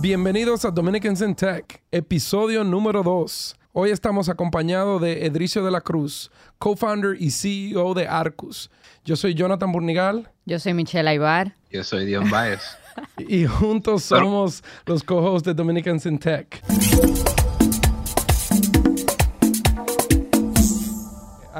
Bienvenidos a Dominicans in Tech, episodio número 2. Hoy estamos acompañados de Edricio de la Cruz, co-founder y CEO de Arcus. Yo soy Jonathan Burnigal. Yo soy Michelle Aybar. Yo soy Dion Baez. y juntos somos los co-hosts de Dominicans in Tech.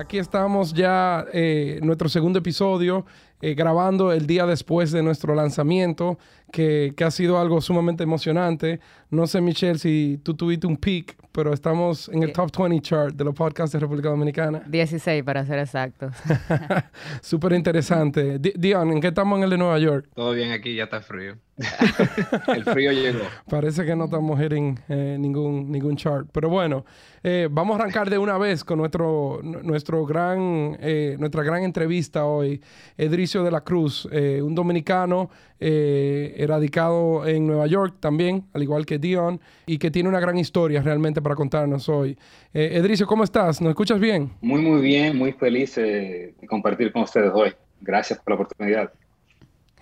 Aquí estamos ya eh, nuestro segundo episodio, eh, grabando el día después de nuestro lanzamiento, que, que, ha sido algo sumamente emocionante. No sé, Michelle, si tú tuviste un peak, pero estamos en el top 20 chart de los podcasts de República Dominicana. 16 para ser exactos. Súper interesante. Dion, ¿en qué estamos en el de Nueva York? Todo bien aquí, ya está frío. el frío llegó. Parece que no estamos hitting eh, ningún, ningún chart. Pero bueno, eh, vamos a arrancar de una vez con nuestro, nuestro gran, eh, nuestra gran entrevista hoy. Edricio de la Cruz, un dominicano radicado en Nueva York también, al igual que Dion, y que tiene una gran historia realmente para contarnos hoy. Edricio, ¿cómo estás? ¿Nos escuchas bien? Muy, muy bien, muy feliz de compartir con ustedes hoy. Gracias por la oportunidad.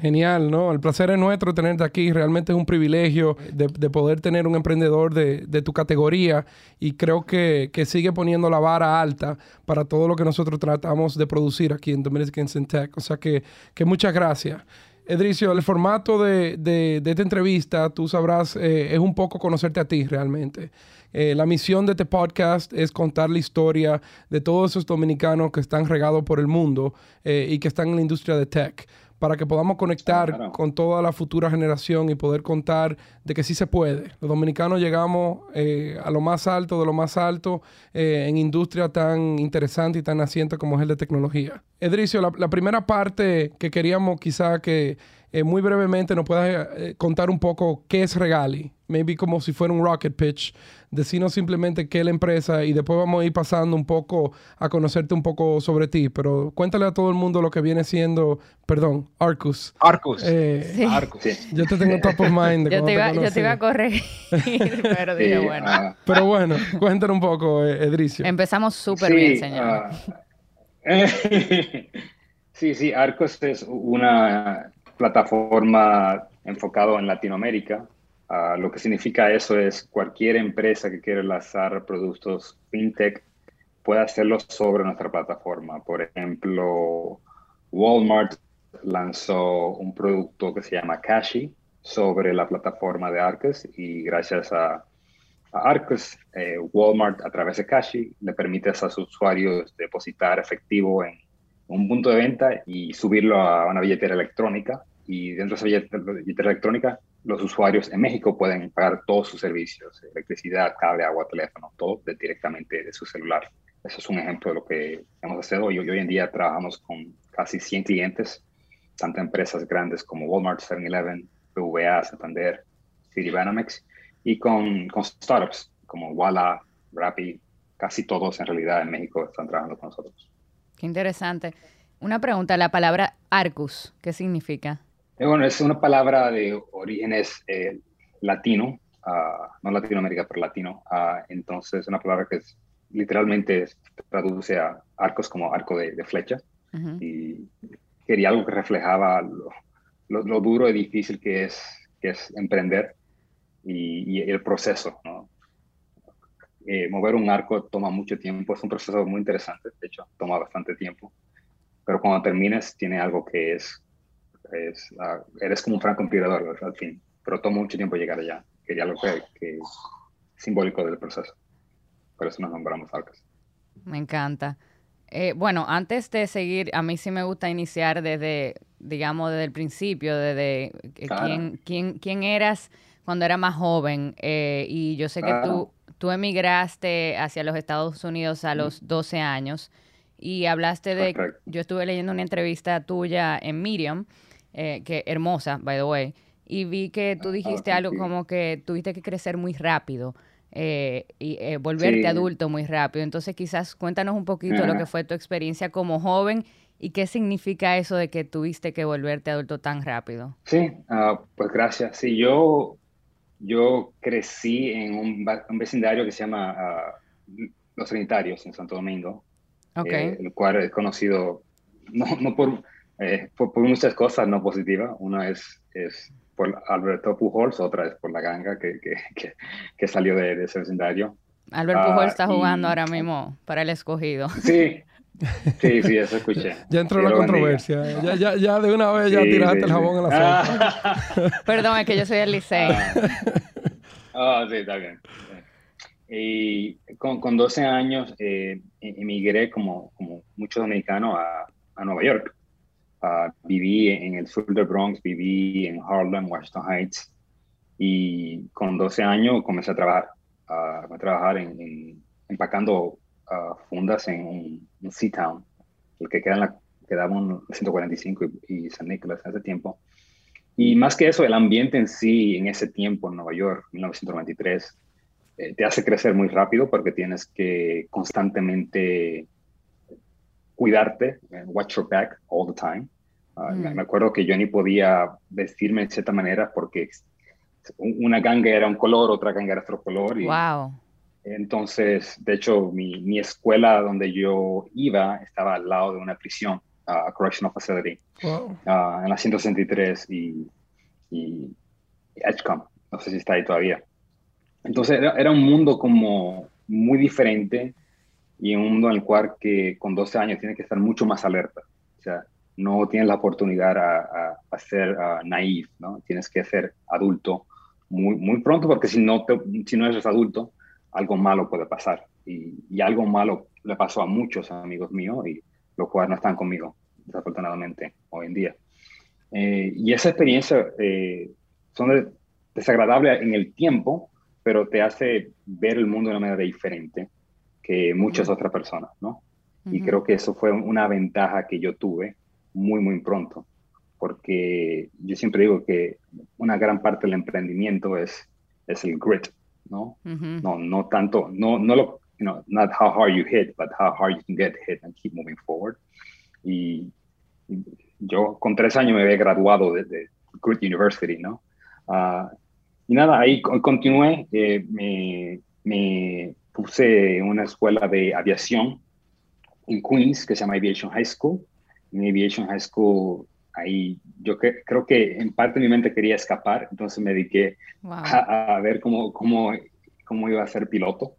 Genial, ¿no? El placer es nuestro tenerte aquí. Realmente es un privilegio de, poder tener un emprendedor de, tu categoría y creo que, sigue poniendo la vara alta para todo lo que nosotros tratamos de producir aquí en Dominican Tech. O sea que, muchas gracias. Edricio, el formato de, esta entrevista, tú sabrás, eh, es un poco conocerte a ti realmente. Eh, la misión de este podcast es contar la historia de todos esos dominicanos que están regados por el mundo eh, y que están en la industria de tech para que podamos conectar con toda la futura generación y poder contar de que sí se puede. Los dominicanos llegamos eh, a lo más alto de lo más alto eh, en industria tan interesante y tan naciente como es el de tecnología. Edricio, la, primera parte que queríamos quizá que eh, muy brevemente nos puedas contar un poco qué es Regali, maybe como si fuera un rocket pitch decirnos simplemente qué es la empresa y después vamos a ir pasando un poco a conocerte un poco sobre ti. Pero cuéntale a todo el mundo lo que viene siendo, perdón, Arcus. Arcus. Eh, Arcus. Yo te tengo top of mind. yo, te iba, yo, te iba, a corregir, pero dije, bueno. Ah. Pero bueno, cuéntanos un poco, eh, Edricio. Empezamos súper bien, señor. Ah. sí, sí, Arcus es una plataforma enfocado en Latinoamérica Ah, lo que significa eso es cualquier empresa que quiera lanzar productos fintech puede hacerlo sobre nuestra plataforma. Por ejemplo, Walmart lanzó un producto que se llama Cashi sobre la plataforma de Arcus y gracias a, Arcus, eh, Walmart a través de Cashi le permite a sus usuarios depositar efectivo en un punto de venta y subirlo a una billetera electrónica y dentro de esa billetera electrónica los usuarios en México pueden pagar todos sus servicios, electricidad, cable, agua, teléfono, todo directamente de su celular. Eso es un ejemplo de lo que hemos hecho hoy. Hoy en día trabajamos con casi 100 clientes, tanto empresas grandes como Walmart, 7-Eleven, PVA, Santander, Citibanamex, y con, con startups como Walla, Rappi, casi todos en realidad en México están trabajando con nosotros. Qué interesante. Una pregunta, la palabra Arcus, ¿qué significa? Eh, bueno, es una palabra de orígenes eh, latino, uh, no Latinoamérica, pero latino. Uh, entonces, es una palabra que es, literalmente traduce a arcos como arco de, flecha. Y quería algo que reflejaba lo, lo, duro y difícil que es, que es emprender y, y el proceso. ¿no? Eh, mover un arco toma mucho tiempo, es un proceso muy interesante, de hecho, toma bastante tiempo. Pero cuando termines, tiene algo que es es, uh, eres como un francotirador al fin, pero tomó mucho tiempo llegar allá. Quería algo que, que es simbólico del proceso. Por eso nos nombramos Arcas. Me encanta. Eh, bueno, antes de seguir, a mí sí me gusta iniciar desde, digamos, desde el principio, desde quién, quién, quién eras cuando era más joven. Eh, y yo sé que tú, tú emigraste hacia los Estados Unidos a los 12 años y hablaste de, yo estuve leyendo una entrevista tuya en Medium eh, que hermosa, by the way, y vi que tú ah, dijiste algo como que tuviste que crecer muy rápido eh, y eh, volverte adulto muy rápido. Entonces quizás cuéntanos un poquito lo que fue tu experiencia como joven y qué significa eso de que tuviste que volverte adulto tan rápido. Sí, ah, pues gracias. Sí, yo, yo crecí en un, vecindario que se llama ah, Los Trinitarios en Santo Domingo, el cual he conocido no, no por eh, por, muchas cosas no positivas. Una es, es por Alberto Pujols, otra vez por la ganga que, que, salió de, ese vecindario. Alberto Pujols ah, está jugando ahora mismo para el escogido. Sí, Sí, sí, eso escuché. Ya entró la controversia. Ya, ya, ya, de una vez ya tiraste el jabón en la sopa. Perdón, es que yo soy el liceo. Ah, sí, está bien. Y con, con 12 años eh, emigré como, como muchos dominicanos a, a Nueva York. Uh, viví en el sur del Bronx, viví en Harlem, Washington Heights. Y con 12 años comencé a trabajar, a trabajar en, empacando fundas en un Seatown, el que queda en la, quedaba en 145 y, y San Nicolás hace tiempo. Y más que eso, el ambiente en sí, en ese tiempo en Nueva York, 1993, eh, te hace crecer muy rápido porque tienes que constantemente cuidarte, eh, watch your back all the time. Ah, mm. Me acuerdo que yo ni podía vestirme de cierta manera porque una ganga era un color, otra ganga era otro color. Y, wow. Entonces, de hecho, mi, mi, escuela donde yo iba estaba al lado de una prisión, a Correctional Facility, en la 163 y, y Edgecombe. No sé si está ahí todavía. Entonces, era, un mundo como muy diferente y un mundo en el cual que con 12 años tienes que estar mucho más alerta. O sea, no tienes la oportunidad a, a, ser naive, ¿no? Tienes que ser adulto muy, muy pronto porque si no, si no eres adulto, algo malo puede pasar. Y, algo malo le pasó a muchos amigos míos y los cuales no están conmigo, desafortunadamente, hoy en día. Eh, y esa experiencia eh, son desagradables en el tiempo, pero te hace ver el mundo de una manera diferente que muchas otras personas, ¿no? Y creo que eso fue una ventaja que yo tuve muy, muy pronto, porque yo siempre digo que una gran parte del emprendimiento es, es el grit, ¿no? No, no tanto, no, no lo, you know, not how hard you hit, but how hard you can get hit and keep moving forward. Y, yo con tres años me había graduado de, de Good University, ¿no? Uh, y nada, ahí continué, eh, me, puse en una escuela de aviación en Queens que se llama Aviation High School. En Aviation High School ahí yo creo que en parte de mi mente quería escapar, entonces me dediqué a, ver cómo, cómo, cómo iba a ser piloto.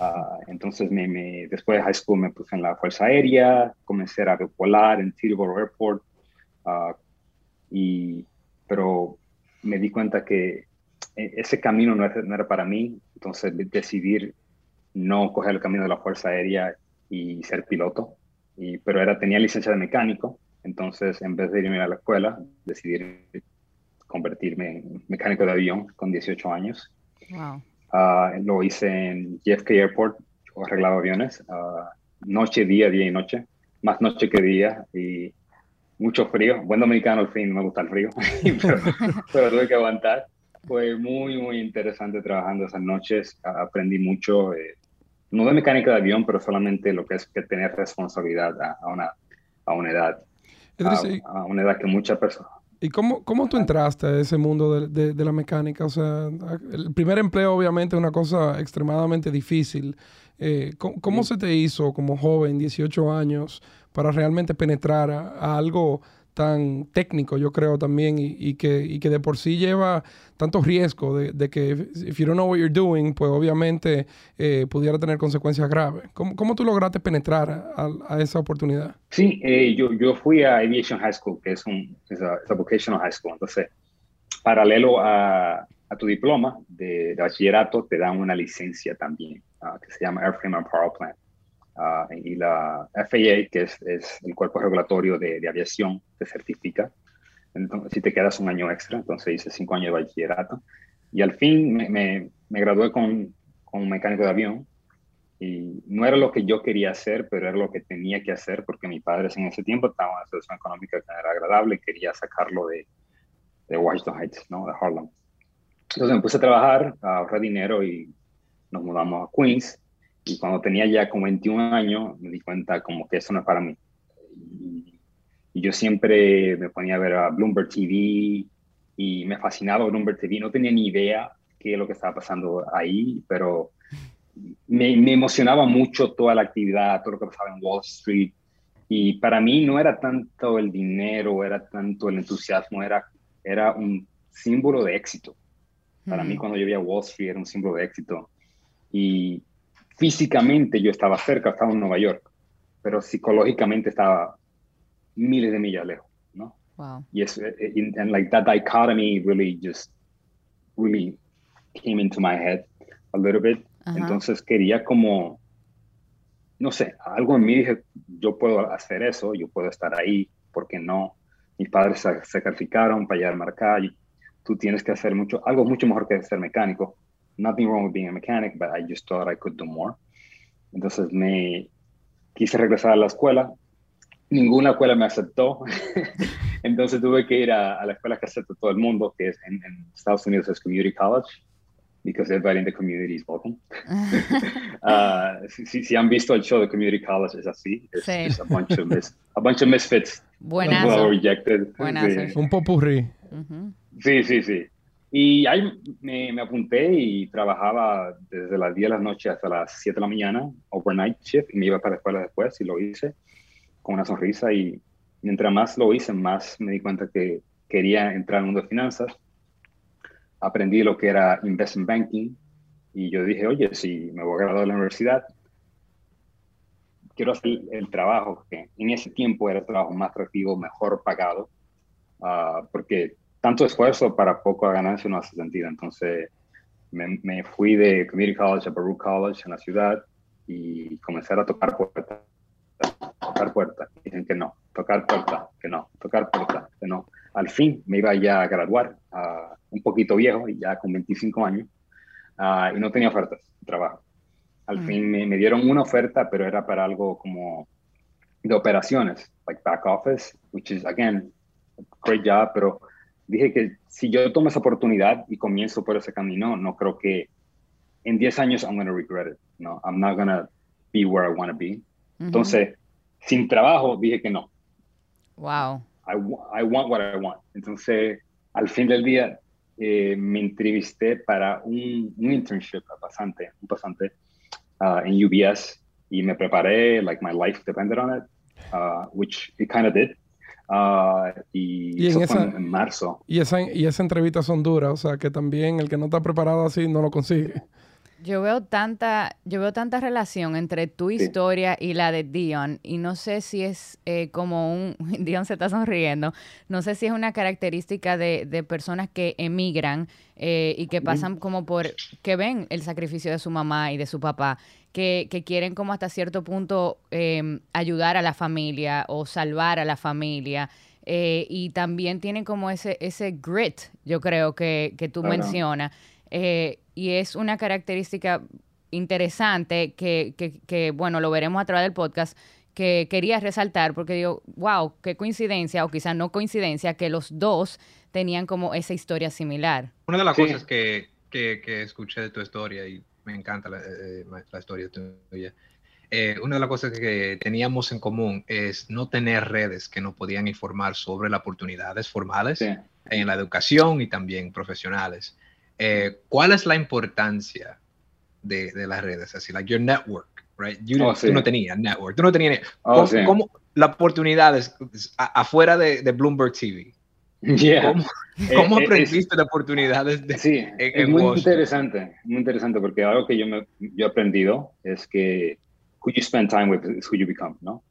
Uh, entonces, me, me, después de high school me puse en la Fuerza Aérea, comencé a volar en Teterboro Airport, uh, y, pero me di cuenta que e, ese camino no era, no era para mí, entonces decidir no coger el camino de la Fuerza Aérea y ser piloto, y, pero era, tenía licencia de mecánico, entonces, en vez de irme a la escuela, decidí convertirme en mecánico de avión con 18 años. Wow. Ah, lo hice en JFK Airport, yo arreglaba aviones, uh, noche, día, día y noche, más noche que día y mucho frío. Buen dominicano al fin, no me gusta el frío, pero, tuve que aguantar. Fue muy, muy interesante trabajando esas noches, aprendí mucho, eh, no de mecánica de avión, pero solamente lo que es que tener responsabilidad a, una, a una edad a, una edad que muchas personas. ¿Y cómo, cómo tú entraste a ese mundo de, de, la mecánica? O sea, el primer empleo obviamente es una cosa extremadamente difícil. Eh, ¿cómo, se te hizo como joven, 18 años, para realmente penetrar a algo tan técnico, yo creo también, y, que, de por sí lleva tanto riesgo de, que if you don't know what you're doing, pues obviamente eh, pudiera tener consecuencias graves. ¿Cómo, ¿Cómo, tú lograste penetrar a, a esa oportunidad? Sí, eh, yo, yo fui a Aviation High School, que es un es vocational high school, entonces, paralelo a, a tu diploma de, bachillerato, te dan una licencia también, ah, que se llama Airframe and Power Plant. Ah, y la FAA, que es, es el cuerpo regulatorio de, de, aviación, te certifica. Entonces, si te quedas un año extra, entonces hice cinco años de bachillerato. Y al fin me, me, me gradué con, con mecánico de avión. Y no era lo que yo quería hacer, pero era lo que tenía que hacer porque mi padre en ese tiempo estaba en una situación económica que era agradable y quería sacarlo de, de Washington Heights, ¿no? de Harlem. Entonces me puse a trabajar, a ahorrar dinero y nos mudamos a Queens y cuando tenía ya como 21 años, me di cuenta como que eso no es para mí. Y, yo siempre me ponía a ver a Bloomberg TV y me fascinaba Bloomberg TV. No tenía ni idea qué es lo que estaba pasando ahí, pero me, me, emocionaba mucho toda la actividad, todo lo que pasaba en Wall Street. Y para mí no era tanto el dinero, era tanto el entusiasmo, era, era un símbolo de éxito. Para mí, cuando yo veía Wall Street, era un símbolo de éxito. Y físicamente yo estaba cerca, estaba en Nueva York, pero psicológicamente estaba miles de millas lejos, ¿no? Wow. Y es, eh, eh, and like that dichotomy really just really came into my head a little bit. Entonces quería como, no sé, algo en mí dije, yo puedo hacer eso, yo puedo estar ahí, ¿por qué no? Mis padres se sacrificaron para llegar a y tú tienes que hacer mucho, algo mucho mejor que ser mecánico. Nothing wrong with being a mechanic, but I just thought I could do more. Entonces me quise regresar a la escuela. Ninguna escuela me aceptó. Entonces tuve que ir a, la escuela que acepta todo el mundo, que es en, en Estados Unidos es Community College because everybody in the community is welcome. uh, si, si, han visto el show de Community College, es así. Es, sí. a, bunch of mis, a bunch of misfits. Buenazo. Well rejected. Buenazo. Un popurrí. Sí, sí, sí. Y ahí me, me, apunté y trabajaba desde las 10 de la noche hasta las 7 de la mañana, overnight shift, y me iba para la escuela después y lo hice con una sonrisa. Y mientras más lo hice, más me di cuenta que quería entrar en el mundo de finanzas aprendí lo que era investment banking y yo dije, oye, si me voy a graduar de la universidad, quiero hacer el trabajo que en ese tiempo era el trabajo más atractivo, mejor pagado, ah, porque tanto esfuerzo para poco ganancia no hace sentido. Entonces me, fui de Community College a Baruch College en la ciudad y comencé a tocar puertas, tocar puertas. Dicen que no, tocar puertas, que no, tocar puertas, que no. Al fin me iba ya a graduar. Uh, un poquito viejo, ya con 25 años, ah, y no tenía ofertas de trabajo. Al mm. fin me, dieron una oferta, pero era para algo como de operaciones, like back office, which is, again, great job, pero dije que si yo tomo esa oportunidad y comienzo por ese camino, no creo que en 10 años I'm going to regret it. No, I'm not going to be where I want to be. Entonces, sin trabajo, dije que no. Wow. I, I want what I want. Entonces, al fin del día, eh, me entrevisté para un, un internship, pasante, un pasante uh, en UBS y me preparé, like my life depended on it, uh, which it kind of did. Uh, y, eso en, fue en, marzo. Y esa, y esa entrevista son duras, o sea que también el que no está preparado así no lo consigue. Yo veo tanta, yo veo tanta relación entre tu historia y la de Dion, y no sé si es eh, como un, Dion se está sonriendo, no sé si es una característica de, de personas que emigran eh, y que pasan como por, que ven el sacrificio de su mamá y de su papá, que, que quieren como hasta cierto punto em, ayudar a la familia o salvar a la familia. Eh, y también tienen como ese, ese grit, yo creo que, que tú mencionas. Eh, y es una característica interesante que, que, bueno, lo veremos a través del podcast, que quería resaltar porque digo, wow, qué coincidencia, o quizás no coincidencia, que los dos tenían como esa historia similar. Una de las cosas que, que, escuché de tu historia, y me encanta la, eh, la historia tuya, eh, una de las cosas que teníamos en común es no tener redes que nos podían informar sobre las oportunidades formales en la educación y también profesionales. Eh, ¿cuál es la importancia de, de, las redes? Así, like your network, right? Oh, tú no tenías network, tú no tenías... Oh, ¿Cómo, la oportunidad afuera de, de, Bloomberg TV? ¿Cómo, cómo eh, eh, aprendiste las oportunidades de, Sí, es muy interesante, muy interesante, porque algo que yo, me, yo he aprendido es que who you spend time with is who you become, ¿no?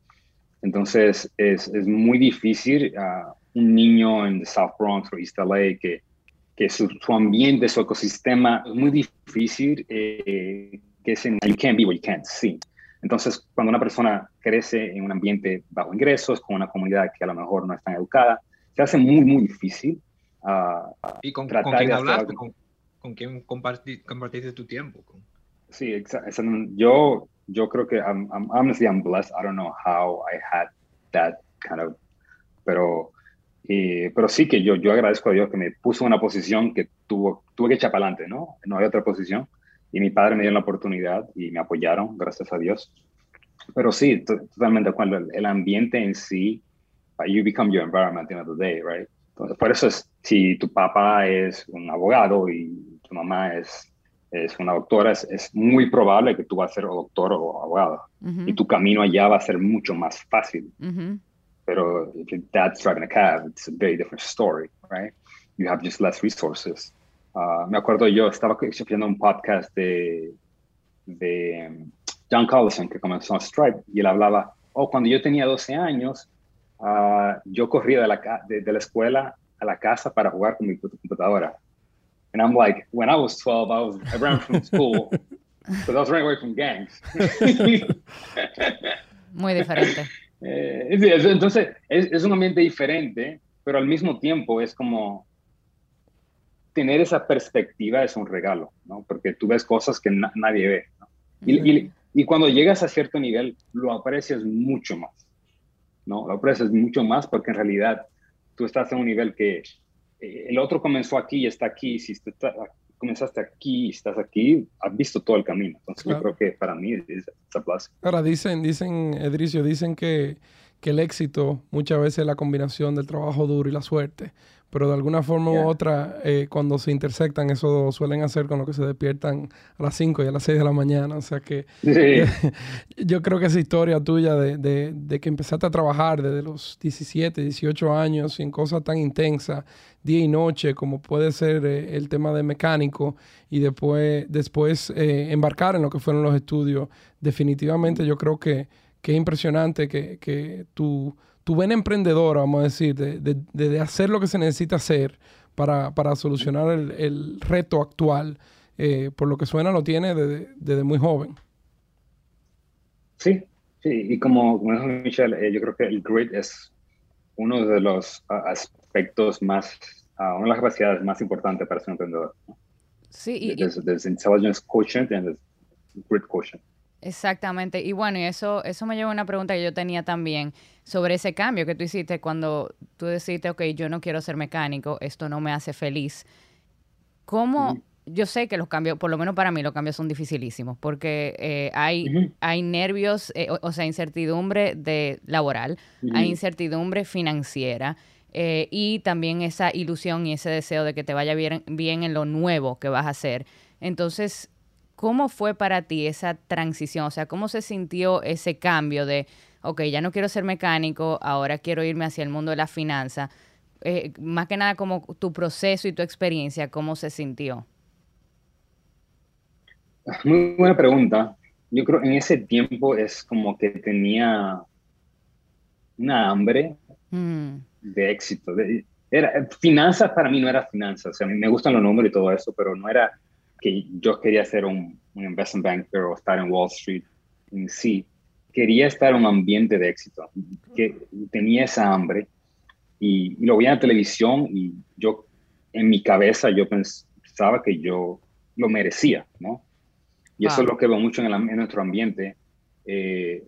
Entonces, es, es muy difícil uh, un niño en South Bronx o East LA que que su, su, ambiente, su ecosistema es muy difícil, eh, que es en you can't be what you can't see. Entonces, cuando una persona crece en un ambiente bajo ingresos, con una comunidad que a lo mejor no es tan educada, se hace muy, muy difícil. Uh, ¿Y con, tratar ¿con quién hablaste? ¿Con, ¿Con, quién compartiste tu tiempo? Sí, exacto. Yo, yo creo que, I'm, I'm, honestly, I'm blessed. I don't know how I had that kind of, pero pero sí que yo, yo agradezco a Dios que me puso en una posición que tuvo, tuve que echar para adelante, ¿no? No hay otra posición. Y mi padre me dio la oportunidad y me apoyaron, gracias a Dios. Pero sí, totalmente cuando el, ambiente en sí, you become your environment at the end of the day, right? Entonces, por eso es, si tu papá es un abogado y tu mamá es, es una doctora, es, es muy probable que tú vas a ser doctor o abogado. Y tu camino allá va a ser mucho más fácil. Pero if your dad's driving a cab, it's a very different story, right? you have just less resources. Uh, me acuerdo yo, estaba escuchando un podcast de, de um, John Collison que comenzó a Stripe y él hablaba, oh, cuando yo tenía 12 años, uh, yo corría de la, de, de, la escuela a la casa para jugar con mi computadora. And I'm like, when I was 12, I was I ran from school because I was running away from gangs. Muy diferente. Eh, entonces, es, es, un ambiente diferente, pero al mismo tiempo es como tener esa perspectiva es un regalo, ¿no? Porque tú ves cosas que na nadie ve, ¿no? y, y, y, cuando llegas a cierto nivel, lo aprecias mucho más, ¿no? Lo aprecias mucho más porque en realidad tú estás en un nivel que eh, el otro comenzó aquí y está aquí, si tú está, comenzaste aquí estás aquí, has visto todo el camino. Entonces claro. yo creo que para mí es, es plaza. Ahora dicen, dicen, Edricio, dicen que, que el éxito muchas veces es la combinación del trabajo duro y la suerte pero de alguna forma yeah. u otra, eh, cuando se intersectan, eso suelen hacer con lo que se despiertan a las 5 y a las 6 de la mañana. O sea que sí. yo creo que esa historia tuya de, de, de, que empezaste a trabajar desde los 17, 18 años en cosas tan intensas, día y noche, como puede ser eh, el tema de mecánico, y después, después eh, embarcar en lo que fueron los estudios, definitivamente yo creo que, que es impresionante que, que tu tu buen emprendedor, vamos a decir, de, de, de, hacer lo que se necesita hacer para, para solucionar el, el, reto actual, eh, por lo que suena, lo tiene desde, desde, muy joven. Sí, sí, y como, como dijo Michelle, eh, yo creo que el grit es uno de los uh, aspectos más, uh, una de las capacidades más importantes para ser un emprendedor. ¿no? Sí, y, there's, there's intelligence quotient and there's grit quotient. Exactamente. Y bueno, y eso, eso me lleva a una pregunta que yo tenía también sobre ese cambio que tú hiciste cuando tú decidiste, ok, yo no quiero ser mecánico, esto no me hace feliz. ¿Cómo? Yo sé que los cambios, por lo menos para mí, los cambios son dificilísimos porque eh, hay, hay nervios, eh, o, o, sea, incertidumbre de laboral, hay incertidumbre financiera. Eh, y también esa ilusión y ese deseo de que te vaya bien, bien en lo nuevo que vas a hacer. Entonces, ¿Cómo fue para ti esa transición? O sea, ¿cómo se sintió ese cambio de, ok, ya no quiero ser mecánico, ahora quiero irme hacia el mundo de la finanza? Eh, más que nada, como tu proceso y tu experiencia, ¿cómo se sintió? Muy buena pregunta. Yo creo en ese tiempo es como que tenía una hambre mm. de éxito. De, era, finanzas para mí no era finanzas. O sea, a mí me gustan los números y todo eso, pero no era que yo quería ser un, un investment banker o estar en Wall Street en sí. Quería estar en un ambiente de éxito, que tenía esa hambre y, y lo veía en la televisión y yo, en mi cabeza, yo pensaba que yo lo merecía, ¿no? Y eso es lo que veo mucho en, el, en nuestro ambiente. Eh,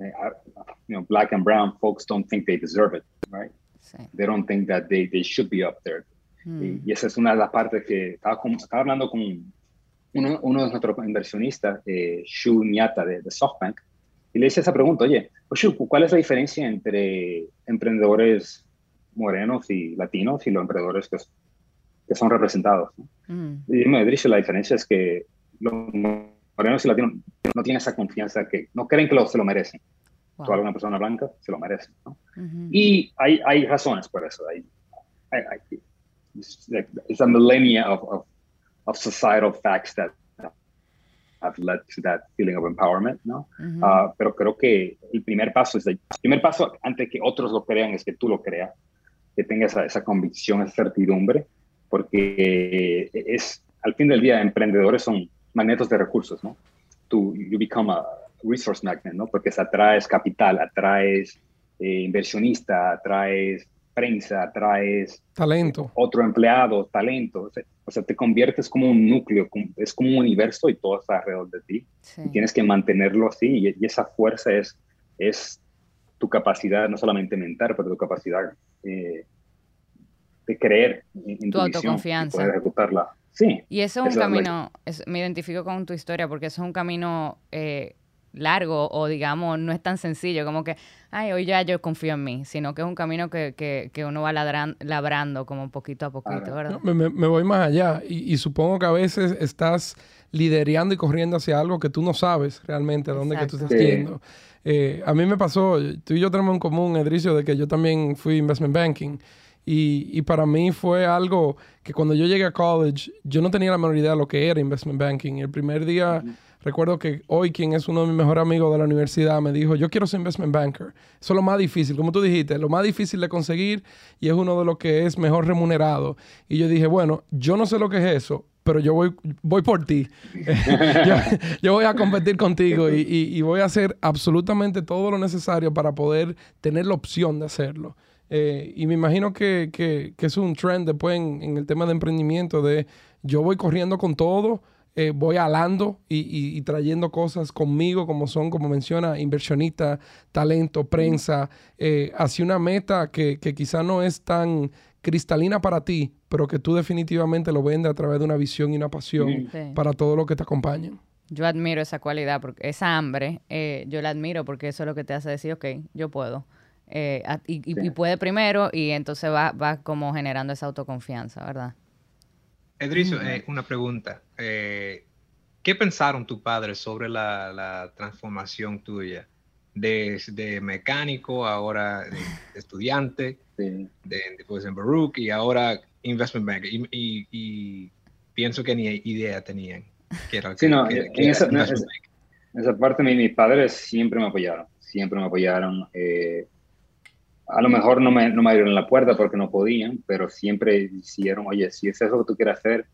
eh, you know, black and brown folks don't think they deserve it, right? Sí. They don't think that they, they should be up there. Mm. Y, esa es una de las partes que estaba, con, estaba hablando con uno, uno, de nuestros inversionistas, eh, Shu Nyata de, de, SoftBank, y le hice esa pregunta, oye, Shu, ¿cuál es la diferencia entre emprendedores morenos y latinos y los emprendedores que, que son representados? ¿no? Mm. Y me dice, la diferencia es que los morenos y latinos no tienen esa confianza, que no creen que lo, se lo merecen. Wow. Tú, alguna persona blanca se lo merece. ¿no? Uh -huh. Y hay, hay razones por eso. Hay, hay, hay, it's a millennia of, of, of, societal facts that have led to that feeling of empowerment, ¿no? Uh -huh. uh, pero creo que el primer paso es, el primer paso antes que otros lo crean es que tú lo creas, que tengas esa, esa convicción, esa certidumbre, porque es, al fin del día, emprendedores son magnetos de recursos, ¿no? Tú, you become a resource magnet, ¿no? Porque atraes capital, atraes eh, inversionista, atraes prensa, traes talento, otro empleado, talento, o sea, te conviertes como un núcleo, es como un universo y todo está alrededor de ti. Sí. Y tienes que mantenerlo así y, y, esa fuerza es, es tu capacidad, no solamente mental, pero tu capacidad eh, de creer en tu, tu autoconfianza. Y poder ejecutarla. Sí. Y eso es un camino, es, me identifico con tu historia porque eso es un camino eh, largo o digamos no es tan sencillo como que, ay, hoy ya yo confío en mí, sino que es un camino que, que, que uno va ladran, labrando como poquito a poquito, ¿verdad? Me, me, me, voy más allá y, y, supongo que a veces estás liderando y corriendo hacia algo que tú no sabes realmente a dónde que tú estás sí. yendo. Eh, a mí me pasó, tú y yo tenemos en común, Edricio, de que yo también fui investment banking Y, y, para mí fue algo que cuando yo llegué a college, yo no tenía la menor idea de lo que era investment banking. El primer día, recuerdo que hoy quien es uno de mis mejores amigos de la universidad me dijo, yo quiero ser investment banker. Eso es lo más difícil, como tú dijiste, lo más difícil de conseguir y es uno de los que es mejor remunerado. Y yo dije, bueno, yo no sé lo que es eso, pero yo voy, voy por ti. yo, voy a competir contigo y, y, voy a hacer absolutamente todo lo necesario para poder tener la opción de hacerlo. Eh, y me imagino que, que, que, es un trend después en, en, el tema de emprendimiento de yo voy corriendo con todo, eh, voy alando y, y, trayendo cosas conmigo como son, como menciona, inversionista, talento, prensa, eh, hacia una meta que, que quizá no es tan cristalina para ti, pero que tú definitivamente lo vendes a través de una visión y una pasión para todo lo que te acompañen. Yo admiro esa cualidad, porque esa hambre, eh, yo la admiro porque eso es lo que te hace decir, ok, yo puedo. Eh, y, puede primero y entonces va, va como generando esa autoconfianza, ¿verdad? Edricio, eh, una pregunta. ¿Qué pensaron tus padres sobre la, la transformación tuya? de, mecánico, ahora de, estudiante, de, después en Baruch y ahora investment bank. Y, pienso que ni idea tenían. Que era, sí, no, en, esa, parte mis padres siempre me apoyaron, siempre me apoyaron. Eh, a lo mejor no me, no me abrieron la puerta porque no podían, pero siempre hicieron, oye, si es eso que tú quieres hacer.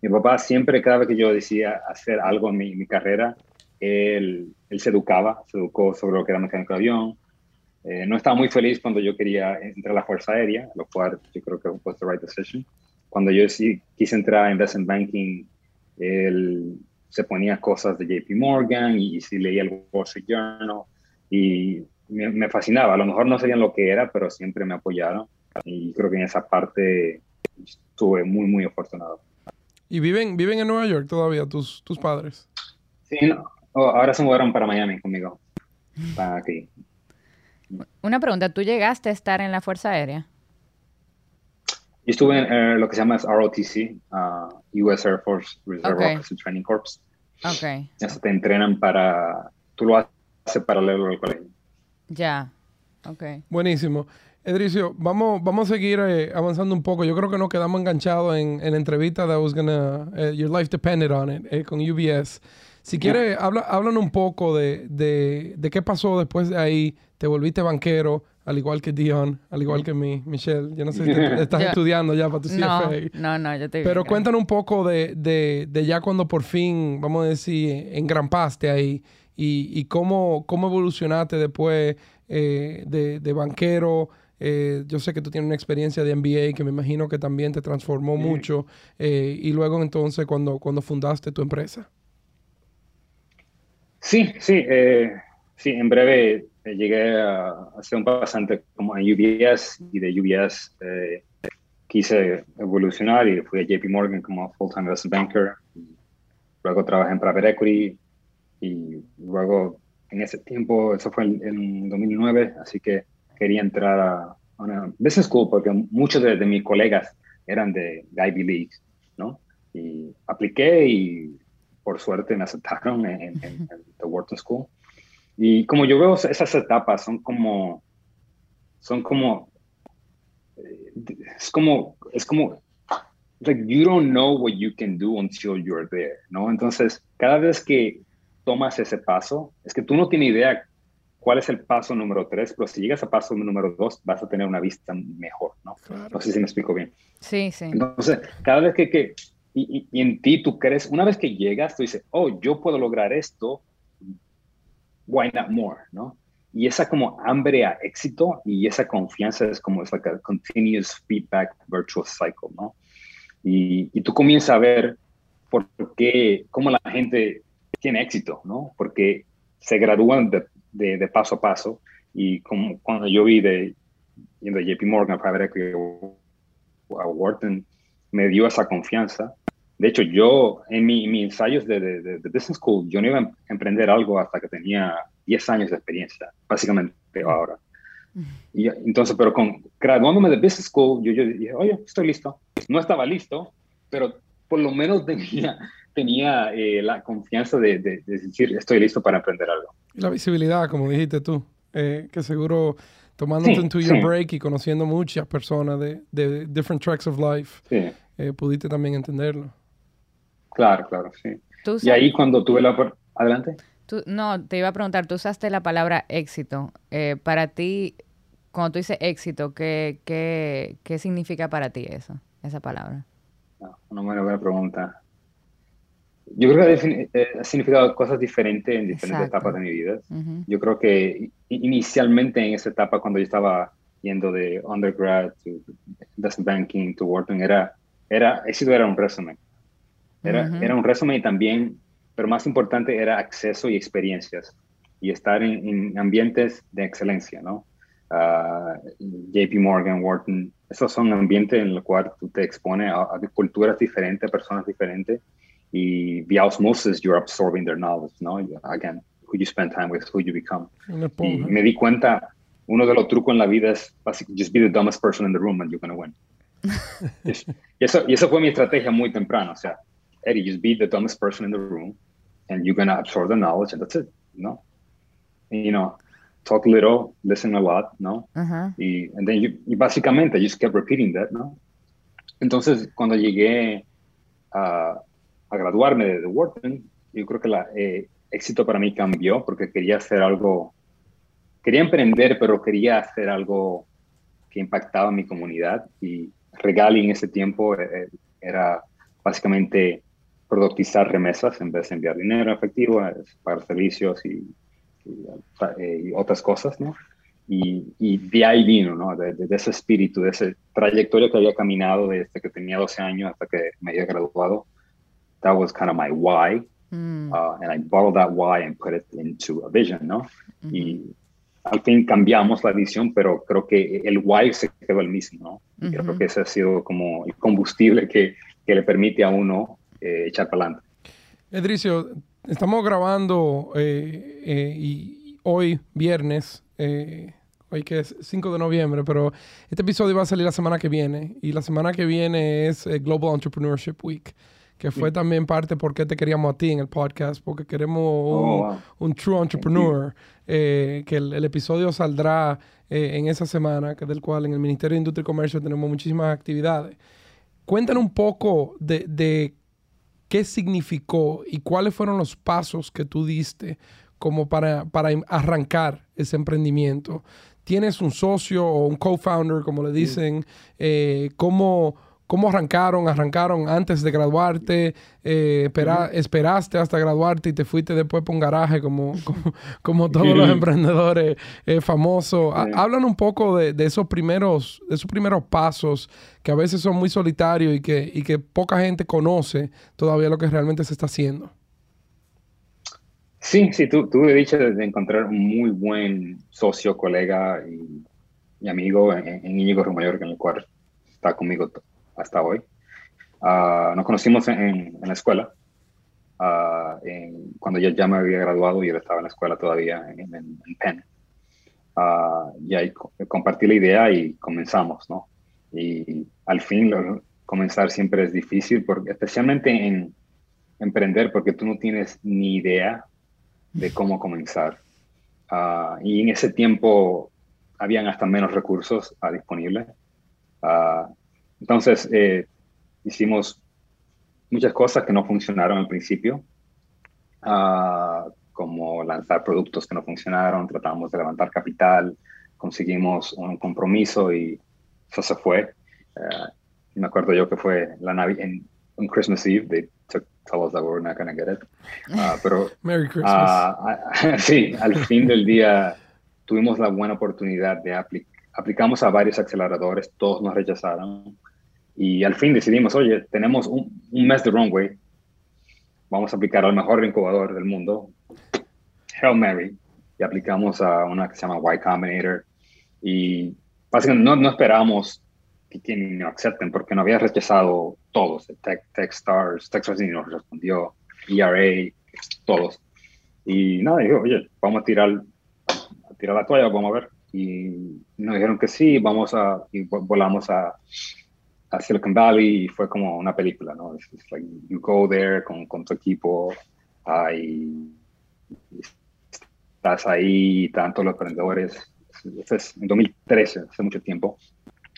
Mi papá siempre, cada vez que yo decía hacer algo en mi, mi carrera, él, él, se educaba, se educó sobre lo que era mecánico de avión. Eh, no estaba muy feliz cuando yo quería entrar a la Fuerza Aérea, lo cual yo creo que fue the right decision. Cuando yo sí quise entrar a investment banking, él se ponía cosas de JP Morgan y, sí leía el Wall Street Journal y me, me, fascinaba. A lo mejor no sabían lo que era, pero siempre me apoyaron y creo que en esa parte estuve muy, muy afortunado. ¿Y viven, viven en Nueva York todavía tus, tus padres? Sí, no, Oh, ahora se mudaron para Miami conmigo. Para aquí. Una pregunta, ¿tú llegaste a estar en la Fuerza Aérea? Yo estuve en eh, lo que se llama ROTC, uh, US Air Force Reserve Officer Training Corps. Ok. Eso te entrenan para, tú lo haces paralelo al colegio. Ya, ok. Buenísimo. Edricio, vamos, vamos a seguir eh, avanzando un poco. Yo creo que nos quedamos enganchados en, en la entrevista that was gonna, uh, your life depended on it, eh, con UBS. Si quieres, habla, háblanos un poco de, de, qué pasó después de ahí. Te volviste banquero, al igual que Dion, al igual que mi, Michelle. Yo no sé si estás estudiando ya para tu CFA. No, no, yo te Pero cuéntanos un poco de, de, ya cuando por fin, vamos a decir, engrampaste ahí y, y cómo, cómo evolucionaste después eh, de, banquero. Eh, yo sé que tú tienes una experiencia de MBA que me imagino que también te transformó mucho. Eh, y luego entonces cuando, cuando fundaste tu empresa. Sí, sí, eh, sí, en breve eh, llegué a, ser un pasante como en UBS y de UBS eh, quise evolucionar y fui a JP Morgan como full-time investment banker. luego trabajé en private equity y luego en ese tiempo, eso fue en, 2009, así que quería entrar a, una business school porque muchos de, mis colegas eran de, de Ivy League, ¿no? Y apliqué y por suerte me aceptaron en, The Wharton School. Y como yo veo esas etapas, son como, son como, eh, es como, es como, like you don't know what you can do until you're there, ¿no? Entonces, cada vez que tomas ese paso, es que tú no tienes idea cuál es el paso número tres, pero si llegas a paso número dos, vas a tener una vista mejor, ¿no? No sé si me explico bien. Sí, sí. Entonces, cada vez que, que y, en ti tú crees, una vez que llegas, tú dices, oh, yo puedo lograr esto, why not more, ¿no? Y esa como hambre a éxito y esa confianza es como, es like a continuous feedback virtual cycle, ¿no? Y, y tú comienzas a ver por qué, cómo la gente tiene éxito, ¿no? Porque se gradúan de, de, paso a paso y como cuando yo vi de, de JP Morgan, Private Equity, a Wharton, me dio esa confianza de hecho, yo en mi, mis ensayos de, de, Business School, yo no iba a emprender algo hasta que tenía 10 años de experiencia, básicamente ahora. Y entonces, pero con graduándome de Business School, yo, yo dije, oye, estoy listo. No estaba listo, pero por lo menos tenía, tenía eh, la confianza de, decir, estoy listo para emprender algo. Y la visibilidad, como dijiste tú, eh, que seguro tomándote un two-year break y conociendo muchas personas de, de different tracks of life, eh, pudiste también entenderlo. Claro, claro, sí. Y ahí cuando tuve la... Adelante. no, te iba a preguntar, tú usaste la palabra éxito. Eh, para ti, cuando tú dices éxito, ¿qué, qué, qué significa para ti eso, esa palabra? una muy buena pregunta. Yo creo que eh, ha significado cosas diferentes en diferentes etapas de mi vida. Yo creo que inicialmente en esa etapa, cuando yo estaba yendo de undergrad to investment banking to Wharton, era, era, éxito era un resumen. Era, era un resumen y también, pero más importante, era acceso y experiencias y estar en, ambientes de excelencia, ¿no? Uh, ah, JP Morgan, Wharton, esos son ambientes en los cuales tú te expones a, a culturas diferentes, personas diferentes y via osmosis you're absorbing their knowledge, ¿no? Again, who you spend time with, who you become. Y me di cuenta, uno de los trucos en la vida es just be the dumbest person in the room and you're going to win. y, eso, y eso fue mi estrategia muy temprano, o sea, Eddie, just be the dumbest person in the room and you're going to absorb the knowledge and that's it, ¿no? you know, talk a little, listen a lot, ¿no? y, and then you, y básicamente, I just kept repeating that, ¿no? Entonces, cuando llegué a a graduarme de, Wharton, yo creo que el eh, éxito para mí cambió porque quería hacer algo, quería emprender, pero quería hacer algo que impactaba a mi comunidad y Regali en ese tiempo eh, eh, era básicamente productizar remesas en vez de enviar dinero efectivo, pagar servicios y, otras cosas, ¿no? Y, y, de ahí vino, ¿no? De, de, ese espíritu, de esa trayectoria que había caminado desde que tenía 12 años hasta que me había graduado that was kind of my why. Mm. Uh, and I bottled that why and put it into a vision, ¿no? Mm-hmm. Y al fin cambiamos la visión, pero creo que el why se quedó el mismo, ¿no? Mm-hmm. Creo que ese ha sido como el combustible que, que le permite a uno eh, echar para adelante. Edricio, estamos grabando eh, eh, y hoy, viernes, eh, hoy que es 5 de noviembre, pero este episodio va a salir la semana que viene y la semana que viene es Global Entrepreneurship Week que fue también parte por qué te queríamos a ti en el podcast, porque queremos oh, un, true entrepreneur, eh, que el, episodio saldrá eh, en esa semana, que del cual en el Ministerio de Industria y Comercio tenemos muchísimas actividades. Cuéntanos un poco de, de qué significó y cuáles fueron los pasos que tú diste como para, para arrancar ese emprendimiento. ¿Tienes un socio o un co-founder, como le dicen? Eh, ¿Cómo ¿Cómo arrancaron? ¿Arrancaron antes de graduarte? Eh, ¿Esperaste hasta graduarte y te fuiste después por un garaje como, como, todos los emprendedores eh, famosos? Hablan un poco de, esos primeros, de esos primeros pasos que a veces son muy solitarios y que, y que poca gente conoce todavía lo que realmente se está haciendo. Sí, sí, tú, tuve dicho de encontrar un muy buen socio, colega y, amigo en, en Íñigo Rumayor, en el cual está conmigo hasta hoy. Uh, nos conocimos en, la escuela, uh, en, cuando yo ya me había graduado y él estaba en la escuela todavía en, en, Penn. Uh, y ahí compartí la idea y comenzamos, ¿no? Y al fin comenzar siempre es difícil, porque, especialmente en emprender, porque tú no tienes ni idea de cómo comenzar. y en ese tiempo habían hasta menos recursos disponibles. Entonces, eh, hicimos muchas cosas que no funcionaron al principio, ah, como lanzar productos que no funcionaron, tratamos de levantar capital, conseguimos un compromiso y eso se fue. Uh, me acuerdo yo que fue la Navidad, en un Christmas Eve, they took, tell us that we're not going to get it. Uh, pero, Merry Christmas. sí, al fin del día tuvimos la buena oportunidad de aplicar aplicamos a varios aceleradores, todos nos rechazaron. Y al fin decidimos, oye, tenemos un, mes de runway, vamos a aplicar al mejor incubador del mundo, Hail Mary, y aplicamos a una que se llama Y Combinator. Y básicamente no, no esperamos que quien nos acepten, porque nos había rechazado todos, Tech, Techstars, Techstars nos respondió, ERA, todos. Y nada, dijo, oye, vamos a tirar, a tirar la toalla, vamos a ver. Y nos dijeron que sí, vamos a, y volamos a a Silicon Valley y fue como una película, ¿no? Es like you go there con, con tu equipo y estás ahí, tanto los emprendedores Esto es en 2013, hace mucho tiempo.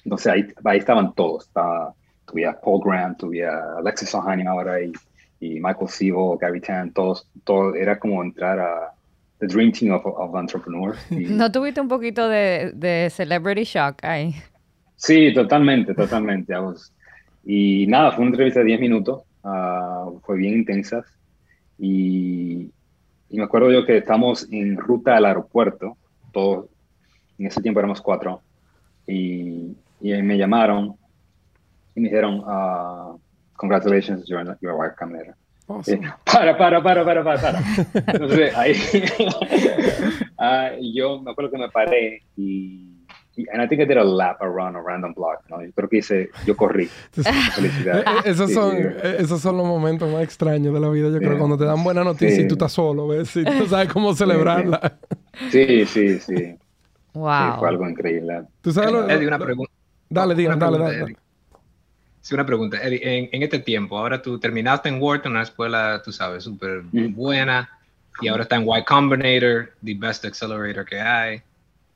Entonces ahí, ahí estaban todos. Estaba, tuviera Paul Graham, tuviera Alexis Ohanian ahora y, y Michael Sivo, Gary Tan, todos, todo, era como entrar a the dream team of, of entrepreneurs. ¿No tuviste un poquito de, de celebrity shock ahí? Sí, totalmente, totalmente. Y nada, fue una entrevista de 10 minutos, uh, fue bien intensa. Y, y, me acuerdo yo que estamos en ruta al aeropuerto, todos, en ese tiempo éramos cuatro, y, y me llamaron y me dijeron, uh, congratulations, your, your wife come later. Awesome. para, para, para, para, para, para. Entonces, ahí, uh, yo me acuerdo que me paré y and I think I did a lap around a random block, ¿no? Yo creo que hice, yo corrí. Felicidad. esos, son, esos son los momentos más extraños de la vida, yo creo, cuando te dan buena noticia y tú estás solo, ¿ves? Y tú sabes cómo celebrarla. Sí, sí, sí. Wow. fue algo increíble. ¿Tú sabes lo, Eddie, una pregunta. Dale, diga, dale, dale. Sí, una pregunta. Eddie, en, en, este tiempo, ahora tú terminaste en Wharton, una escuela, tú sabes, súper mm. buena, y ahora está en Y Combinator, the best accelerator que hay.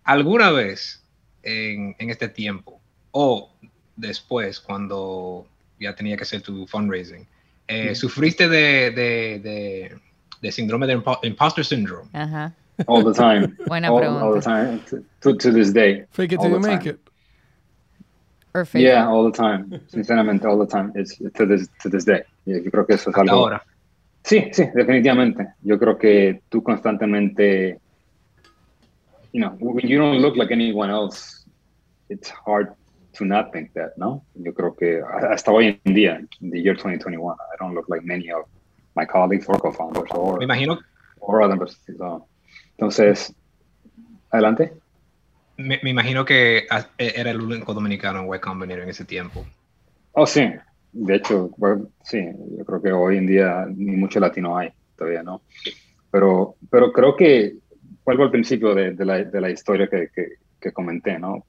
¿Alguna vez en, en, este tiempo o después cuando ya tenía que hacer tu fundraising, eh, ¿sufriste de, de, de, de, síndrome de imposter syndrome? Ajá. All the time. Buena all, pregunta. All the time. To, to this day. Fake it till you make it. Or fake yeah, it. all the time. Sinceramente, all the time. It's to this, to this day. Yo creo que eso es algo... ahora. Sí, sí, definitivamente. Yo creo que tú constantemente, you know, when you don't look like anyone else, it's hard to not think that, ¿no? Yo creo que hasta hoy en día, in the year 2021, I don't look like many of my colleagues or co-founders or, Me imagino, or other persons. So, entonces, adelante. me, me imagino que ah, era el único dominicano en Y Combinator en ese tiempo. Oh, sí. De hecho, bueno, sí, yo creo que hoy en día ni mucho latino hay todavía, ¿no? Pero, pero creo que vuelvo al principio de, de, la, de la, historia que, que, que, comenté, ¿no?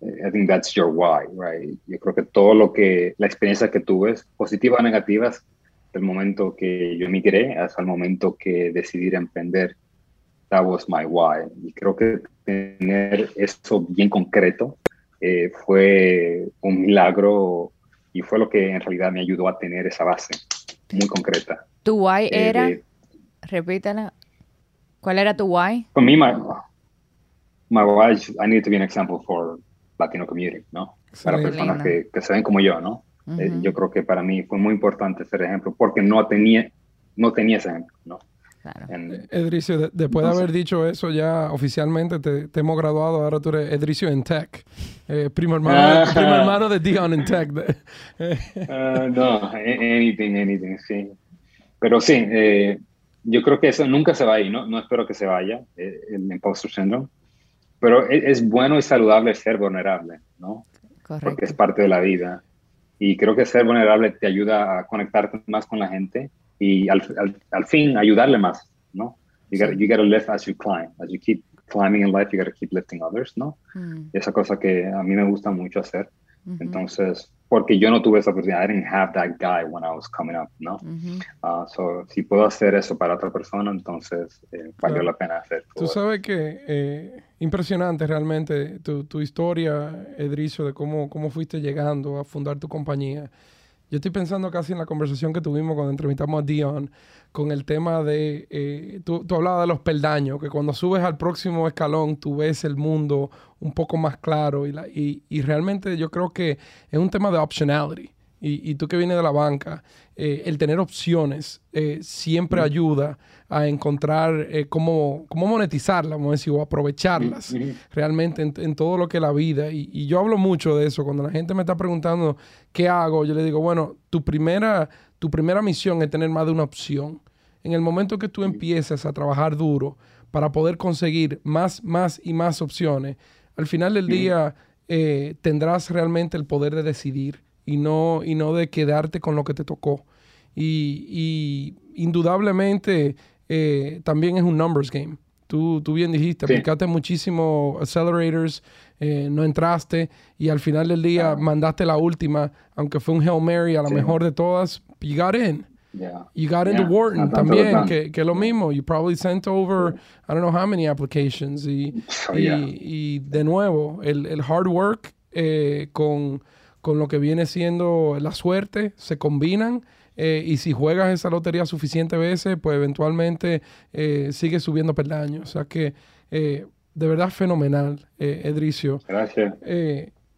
I think that's your why, right? Yo creo que todo lo que, la experiencia que tuve, positivas o negativas, del momento que yo emigré hasta el momento que decidí emprender, that was my why. Y creo que tener eso bien concreto eh, fue un milagro y fue lo que en realidad me ayudó a tener esa base muy concreta. ¿Tu why Eh, era? de- Repítela. ¿Cuál era tu why? For me, my, my why, is I need to be an example for Latino community, ¿no? Para Excelente. personas que, que se ven como yo, ¿no? Eh, Ujú. yo creo que para mí fue muy importante ser ejemplo porque no tenía, no tenía ese ejemplo, ¿no? Claro. And- Edricio, de- después de haber dicho eso ya oficialmente te, te hemos graduado, ahora tú eres Edricio en Tech. Eh, primo, hermano, Ah. primo hermano de Dion en Tech. Eh, Ah, no, anything, anything, sí. Pero sí, eh, yo creo que eso nunca se va a ir, ¿no? No espero que se vaya, eh, el imposter syndrome. Pero e- es, bueno y saludable ser vulnerable, ¿no? Porque Correcto. es parte de la vida. Y creo que ser vulnerable te ayuda a conectarte más con la gente y al, al, al fin ayudarle más, ¿no? You gotta, you gotta live as you climb. As you keep climbing in life, you gotta keep lifting others, ¿no? Mm, Esa cosa que a mí me gusta mucho hacer. ujú, Entonces, porque yo no tuve esa oportunidad, I didn't have that guy when I was coming up, ¿no? ujú. Uh, so, si puedo hacer eso para otra persona, entonces eh, valió Claro. la pena hacer. Tú sabes que eh, impresionante realmente tu, tu historia, Edricio, de cómo, cómo fuiste llegando a fundar tu compañía. Yo estoy pensando casi en la conversación que tuvimos cuando entrevistamos a Dion con el tema de, eh, tú, tú hablabas de los peldaños, que cuando subes al próximo escalón tú ves el mundo un poco más claro y, la- y, y realmente yo creo que es un tema de optionality. Y, y tú que vienes de la banca, eh, el tener opciones eh, siempre ayuda a encontrar eh, cómo, cómo monetizarlas, vamos a decir, o aprovecharlas Ujú. realmente en, en todo lo que es la vida. Y yo hablo mucho de eso. Cuando la gente me está preguntando qué hago, yo le digo, bueno, tu primera, tu primera misión es tener más de una opción. En el momento que tú empieces a trabajar duro para poder conseguir más, más y más opciones, al final del día eh, tendrás realmente el poder de decidir y no, y no de quedarte con lo que te tocó. Y, y indudablemente eh, también es un numbers game. Tú, tú bien dijiste, Sí. aplicaste muchísimo accelerators, eh, no entraste y al final del día Ah. mandaste la última, aunque fue un Hail Mary a la Sí. mejor de todas, you got in. You got into Wharton también, que, que lo mismo. You probably sent over, I don't know how many applications. Y, oh, y, de nuevo, el, el hard work eh, con, con lo que viene siendo la suerte se combinan. Eh, y si juegas esa lotería suficiente veces, pues eventualmente eh, sigue subiendo peldaños. O sea que de verdad fenomenal, Edricio. Gracias.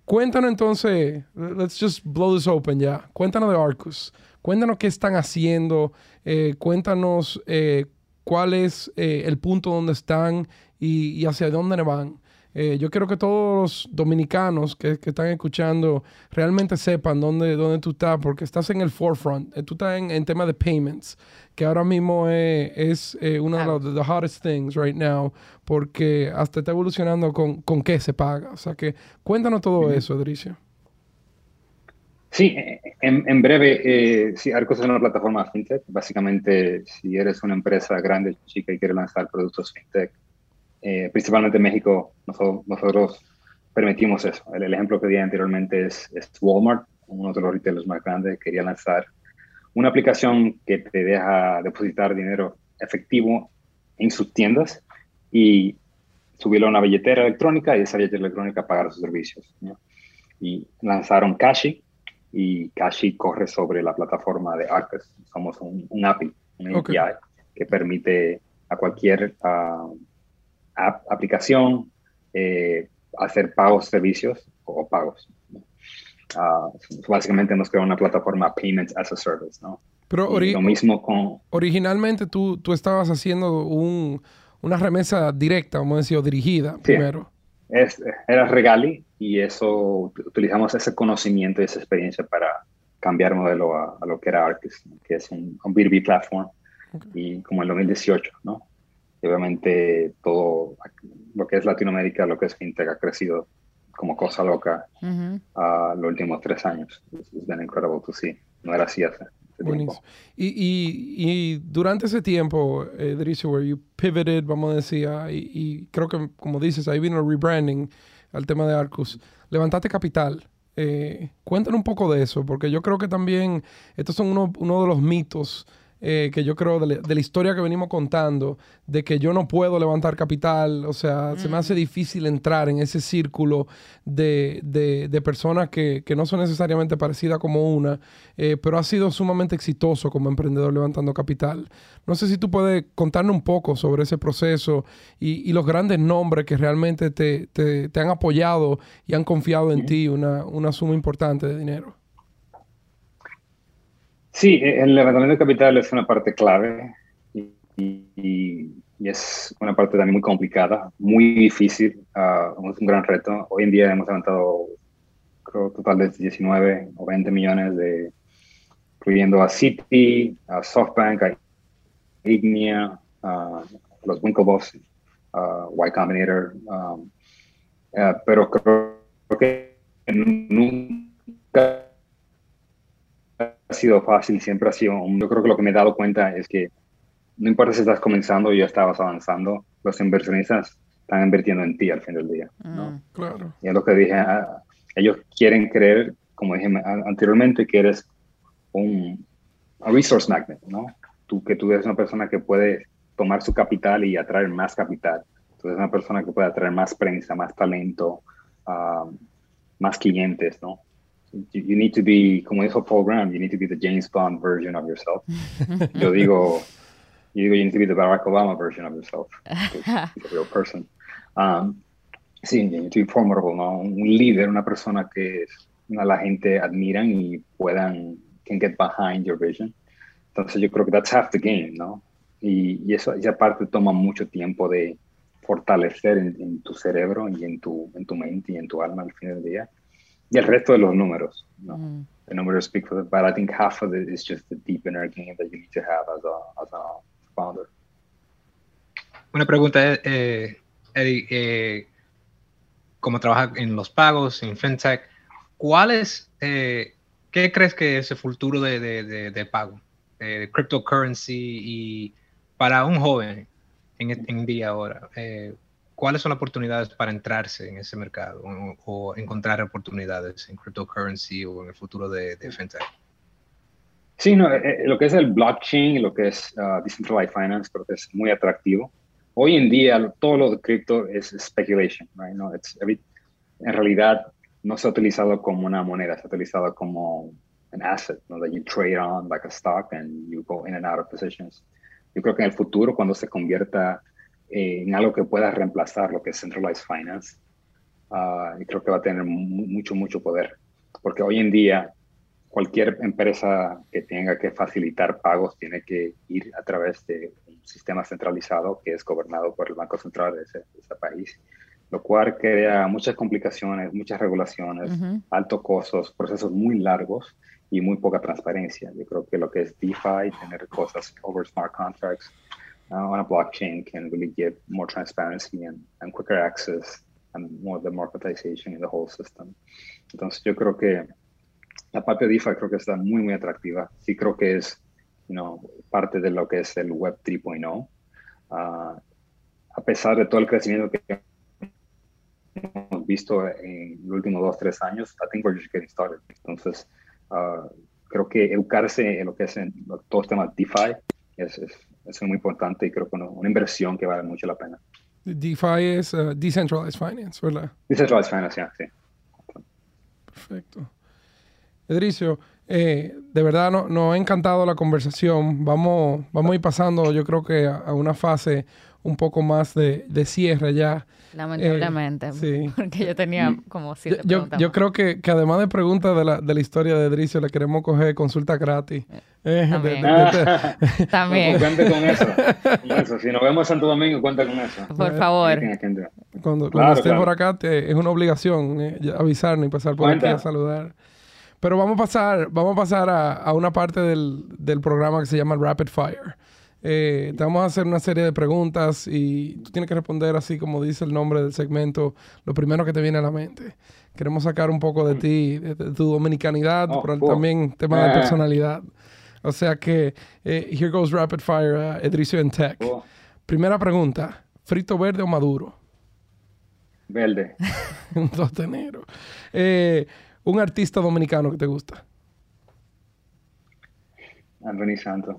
cuéntanos entonces, let's just blow this open ya. Cuéntanos de Arcus. Cuéntanos qué están haciendo. cuéntanos cuál es el punto donde están y, y hacia dónde van. Eh, yo quiero que todos los dominicanos que, están escuchando realmente sepan dónde, dónde tú estás, porque estás en el forefront. Eh, tú estás en, en tema de payments, que ahora mismo es, eh, una de las the hottest things right now, porque hasta está evolucionando con, con qué se paga. O sea que cuéntanos todo eso, Edricio. Sí, en, en breve, eh, sí, Arcos es una plataforma fintech. Básicamente, si eres una empresa grande, chica y quieres lanzar productos fintech, eh, principalmente en México, nosotros, permitimos eso. El, ejemplo que di anteriormente es, Walmart, uno de los retailers más grandes, quería lanzar una aplicación que te deja depositar dinero efectivo en sus tiendas y subirlo a una billetera electrónica y esa billetera electrónica pagar sus servicios. Y lanzaron Cashi y Cashi corre sobre la plataforma de Arcus. Somos un, API, un API que permite a cualquier uh, aplicación, eh, hacer pagos, servicios o pagos. Ah, básicamente nos creó una plataforma Payments as a Service, ¿no? Pero lo mismo con... Originalmente tú, tú estabas haciendo un, una remesa directa, vamos a decir, dirigida primero. Es, era Regali y eso utilizamos ese conocimiento y esa experiencia para cambiar modelo a, lo que era Arcus, que es un, un B2B platform, y como en 2018, ¿no? obviamente todo lo que es Latinoamérica, lo que es fintech ha crecido como cosa loca a los últimos tres años. Es been incredible to see. No era así hace. Buenísimo. Y, y, y, durante ese tiempo, eh, where you pivoted, vamos a decir, ah, y, creo que, como dices, ahí vino el rebranding al tema de Arcus. Levantaste capital. Eh, cuéntanos un poco de eso, porque yo creo que también estos son uno, uno de los mitos eh, que yo creo de, la historia que venimos contando, de que yo no puedo levantar capital, o sea, se me hace difícil entrar en ese círculo de, de, personas que, que, no son necesariamente parecidas como una, eh, pero ha sido sumamente exitoso como emprendedor levantando capital. No sé si tú puedes contarnos un poco sobre ese proceso y, y los grandes nombres que realmente te, te, te, han apoyado y han confiado en ti una, una suma importante de dinero. Sí, e, el levantamiento de capital es una parte clave y, es una parte también muy complicada, muy difícil, uh, es un gran reto. Hoy en día hemos levantado, creo, total de 19 o 20 millones, de, incluyendo a Citi, a SoftBank, a Ignia, a los Winklevoss, a Y Combinator, um, uh, pero creo que nunca ha sido fácil, siempre ha sido, yo creo que lo que me he dado cuenta es que no importa si estás comenzando o ya estabas avanzando, los inversionistas están invirtiendo en ti al fin del día. ¿no? Mm, claro. Y es lo que dije, ah, ellos quieren creer, como dije anteriormente, que eres un resource magnet, ¿no? Tú, que tú eres una persona que puede tomar su capital y atraer más capital. Tú eres una persona que puede atraer más prensa, más talento, ah, más clientes, ¿no? You need to be, como dijo Paul Graham, you need to be the James Bond version of yourself. yo digo, you need to be the Barack Obama version of yourself. A real person. Um, sí, you need to be formidable, ¿no? Un líder, una persona que la gente admiran y puedan, can get behind your vision. Entonces yo creo que that's half the game, ¿no? Y, y eso, esa parte toma mucho tiempo de fortalecer en, en, tu cerebro y en tu, en tu mente y en tu alma al fin del día y el resto de los números. ¿no? Mm. The numbers speak for it, but I think half of it is just the deep inner game that you need to have as a, as a founder. Una pregunta, eh, Eddie, eh, como trabaja en los pagos, en FinTech, ¿cuál es, eh, qué crees que es el futuro de, de, de, pago, de cryptocurrency y para un joven en, en día ahora? Eh, ¿cuáles son las oportunidades para entrarse en ese mercado o, encontrar oportunidades en cryptocurrency o en el futuro de, de FinTech? Sí, no, eh, lo que es el blockchain y lo que es uh, decentralized finance creo que es muy atractivo. Hoy en día todo lo de cripto es speculation, right? No, it's en realidad no se ha utilizado como una moneda, se ha utilizado como an asset ¿no? that you trade on like a stock and you go in and out of positions. Yo creo que en el futuro, cuando se convierta en algo que pueda reemplazar lo que es centralized finance, uh, creo que va a tener mucho, mucho poder. Porque hoy en día, cualquier empresa que tenga que facilitar pagos tiene que ir a través de un sistema centralizado que es gobernado por el Banco Central de ese, país, lo cual crea muchas complicaciones, muchas regulaciones, altos costos, procesos muy largos y muy poca transparencia. Yo creo que lo que es DeFi, tener cosas over smart contracts uh, on a blockchain can really give more transparency and, and quicker access and more democratization in the whole system. Entonces yo creo que la parte de DeFi creo que está muy, muy atractiva. Sí creo que es you know, parte de lo que es el Web 3.0. Uh, a pesar de todo el crecimiento que hemos visto en los últimos dos, tres años, I think we're just getting started. Entonces, Ah, creo que educarse en lo que es en todo el tema DeFi es, es, muy importante y creo que una, inversión que vale mucho la pena. DeFi es uh, Decentralized Finance, ¿verdad? Decentralized Finance, sí. Perfecto. Edricio, eh, de verdad nos no ha encantado la conversación. Vamos, vamos a ir pasando, yo creo que a, a una fase un poco más de, de cierre ya. Lamentablemente. sí. Porque yo tenía mm. como siete yo, preguntas. Yo, creo que, que, además de preguntas de la, de la historia de Edricio, le queremos coger consulta gratis. Eh, También. También. cuente con eso. eso. Si nos vemos en Santo Domingo, cuenta con eso. Por favor. Cuando, cuando estés por acá, te, es una obligación eh, avisarnos y pasar por aquí a saludar. Pero vamos a pasar, vamos a, pasar a, a una parte del, del programa que se llama Rapid Fire. Eh, te vamos a hacer una serie de preguntas y tú tienes que responder así como dice el nombre del segmento, lo primero que te viene a la mente. Queremos sacar un poco de ti, de, tu dominicanidad, oh, pero también tema de personalidad. O sea que, eh, here goes rapid fire, uh, Edricio en Tech. Primera pregunta, ¿frito verde o maduro? Verde. un 2 de enero. Eh, ¿Un artista dominicano que te gusta? Anthony Santos.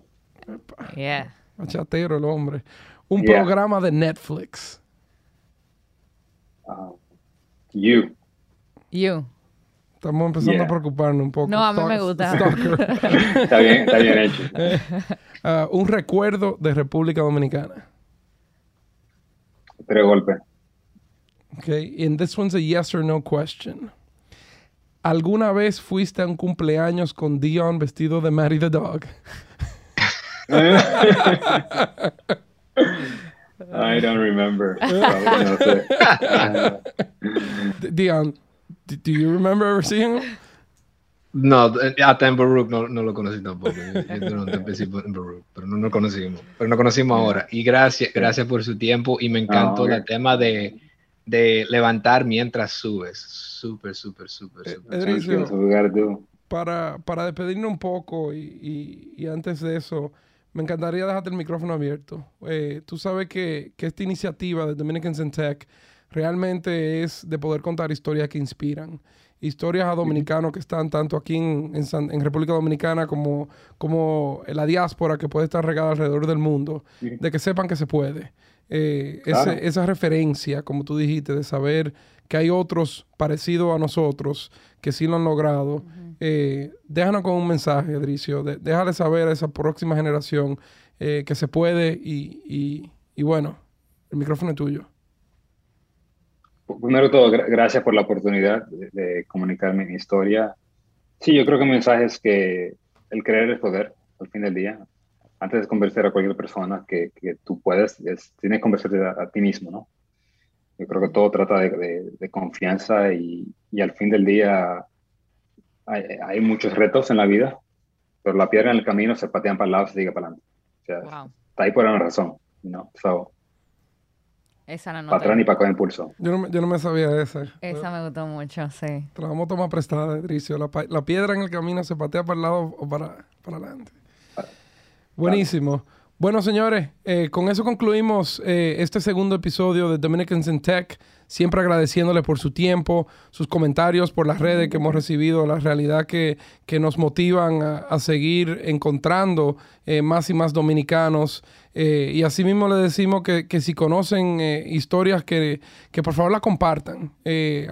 Yeah. Machatero el hombre. Un programa de Netflix. Uh, you. You. Estamos empezando a preocuparnos un poco. No, a mí me gusta. está bien, está bien hecho. Uh, un recuerdo de República Dominicana. Tres golpes. Okay, and this one's a yes or no question. ¿Alguna vez fuiste a un cumpleaños con Dion vestido de Mary the Dog? I don't remember. Dion, do you remember ever seeing him? No, hasta en Baruch no, no lo conocí tampoco. Yo no empecé en Baruch, pero no nos conocimos. Pero nos conocimos ahora. Y gracias, gracias por su tiempo. Y me encantó oh, el tema de, de levantar mientras subes. Súper, súper, súper, eh, súper. Para, para despedirnos un poco y, y, y antes de eso, me encantaría dejarte el micrófono abierto. Eh, tú sabes que, esta iniciativa de Dominicans in Tech realmente es de poder contar historias que inspiran. Historias a dominicanos que están tanto aquí en, República Dominicana como, como en la diáspora que puede estar regada alrededor del mundo, de que sepan que se puede. Eh, esa referencia, como tú dijiste, de saber que hay otros parecidos a nosotros que sí lo han logrado. Eh, déjanos con un mensaje, Edricio. déjale saber a esa próxima generación eh, que se puede y, bueno, el micrófono es tuyo. Primero todo, gracias por la oportunidad de, comunicar mi historia. Sí, yo creo que el mensaje es que el creer es poder, al fin del día. Antes de convencer a cualquier persona que, tú puedes, tienes que convencerte a, ti mismo, ¿no? Yo creo que todo trata de, confianza y, y, al fin del día hay, muchos retos en la vida, pero la piedra en el camino se patean para el lado y se sigue para adelante. O sea, está ahí por una razón, ¿no? So, esa no para atrás ni para coger impulso. Yo no, yo no me sabía esa. Esa me gustó mucho, sí. Te la vamos a tomar prestada, Edricio. La, la, piedra en el camino se patea para el lado o para, para adelante. Buenísimo. Bueno, señores, eh, con eso concluimos eh, este segundo episodio de Dominicans in Tech. Siempre agradeciéndole por su tiempo, sus comentarios por las redes que hemos recibido, la realidad que, que nos motivan a, seguir encontrando eh, más y más dominicanos. y asimismo le decimos que, que si conocen historias, que, que, por favor la compartan.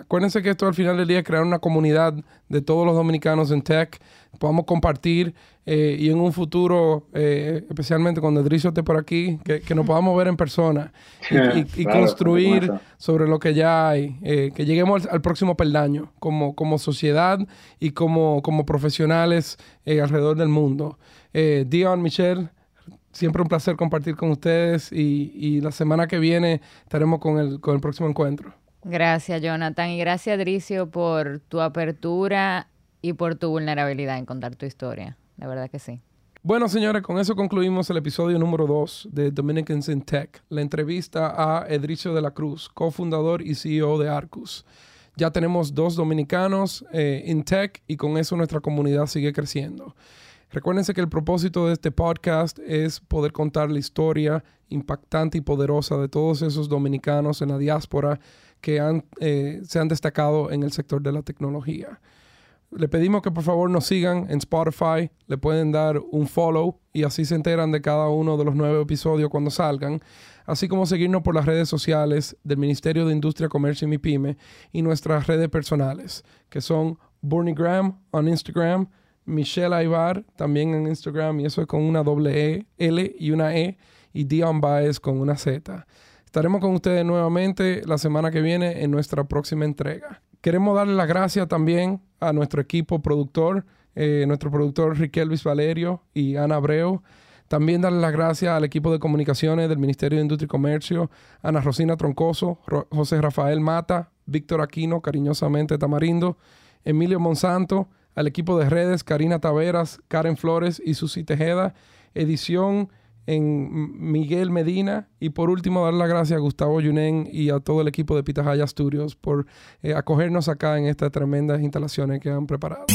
acuérdense que esto al final del día es crear una comunidad de todos los dominicanos en tech podamos compartir eh, y en un futuro, eh, especialmente cuando Edricio esté por aquí, que, nos podamos ver en persona y, construir sobre lo que ya hay, eh, que lleguemos al, próximo peldaño como, como sociedad y como, como profesionales alrededor del mundo. Dion, Michelle, siempre un placer compartir con ustedes y, y, la semana que viene estaremos con el, con el próximo encuentro. Gracias, Jonathan, y gracias, Edricio, por tu apertura y por tu vulnerabilidad en contar tu historia. De verdad que sí. Bueno, señores, con eso concluimos el episodio número 2 de Dominicans in Tech, la entrevista a Edricio de la Cruz, cofundador y CEO de Arcus. Ya tenemos dos dominicanos eh, in tech y con eso nuestra comunidad sigue creciendo. Recuérdense que el propósito de este podcast es poder contar la historia impactante y poderosa de todos esos dominicanos en la diáspora que han, eh, se han destacado en el sector de la tecnología. Le pedimos que por favor nos sigan en Spotify, le pueden dar un follow y así se enteran de cada uno de los nueve episodios cuando salgan, así como seguirnos por las redes sociales del Ministerio de Industria, Comercio y MIPYME y nuestras redes personales, que son Bernie Graham en Instagram, Michelle Aybar también en Instagram y eso es con una doble E, L y una E y Dion Baez con una Z. Estaremos con ustedes nuevamente la semana que viene en nuestra próxima entrega. Queremos darle las gracias también a nuestro equipo productor, eh, nuestro productor Riquelvis Valerio y Ana Abreu. También darle las gracias al equipo de comunicaciones del Ministerio de Industria y Comercio, Ana Rosina Troncoso, José Rafael Mata, Víctor Aquino, cariñosamente Tamarindo, Emilio Monsanto, al equipo de redes, Karina Taveras, Karen Flores y Susi Tejeda, edición en Miguel Medina y por último dar las gracias a Gustavo Yunen y a todo el equipo de Pitahaya Studios por eh, acogernos acá en estas tremendas instalaciones que han preparado.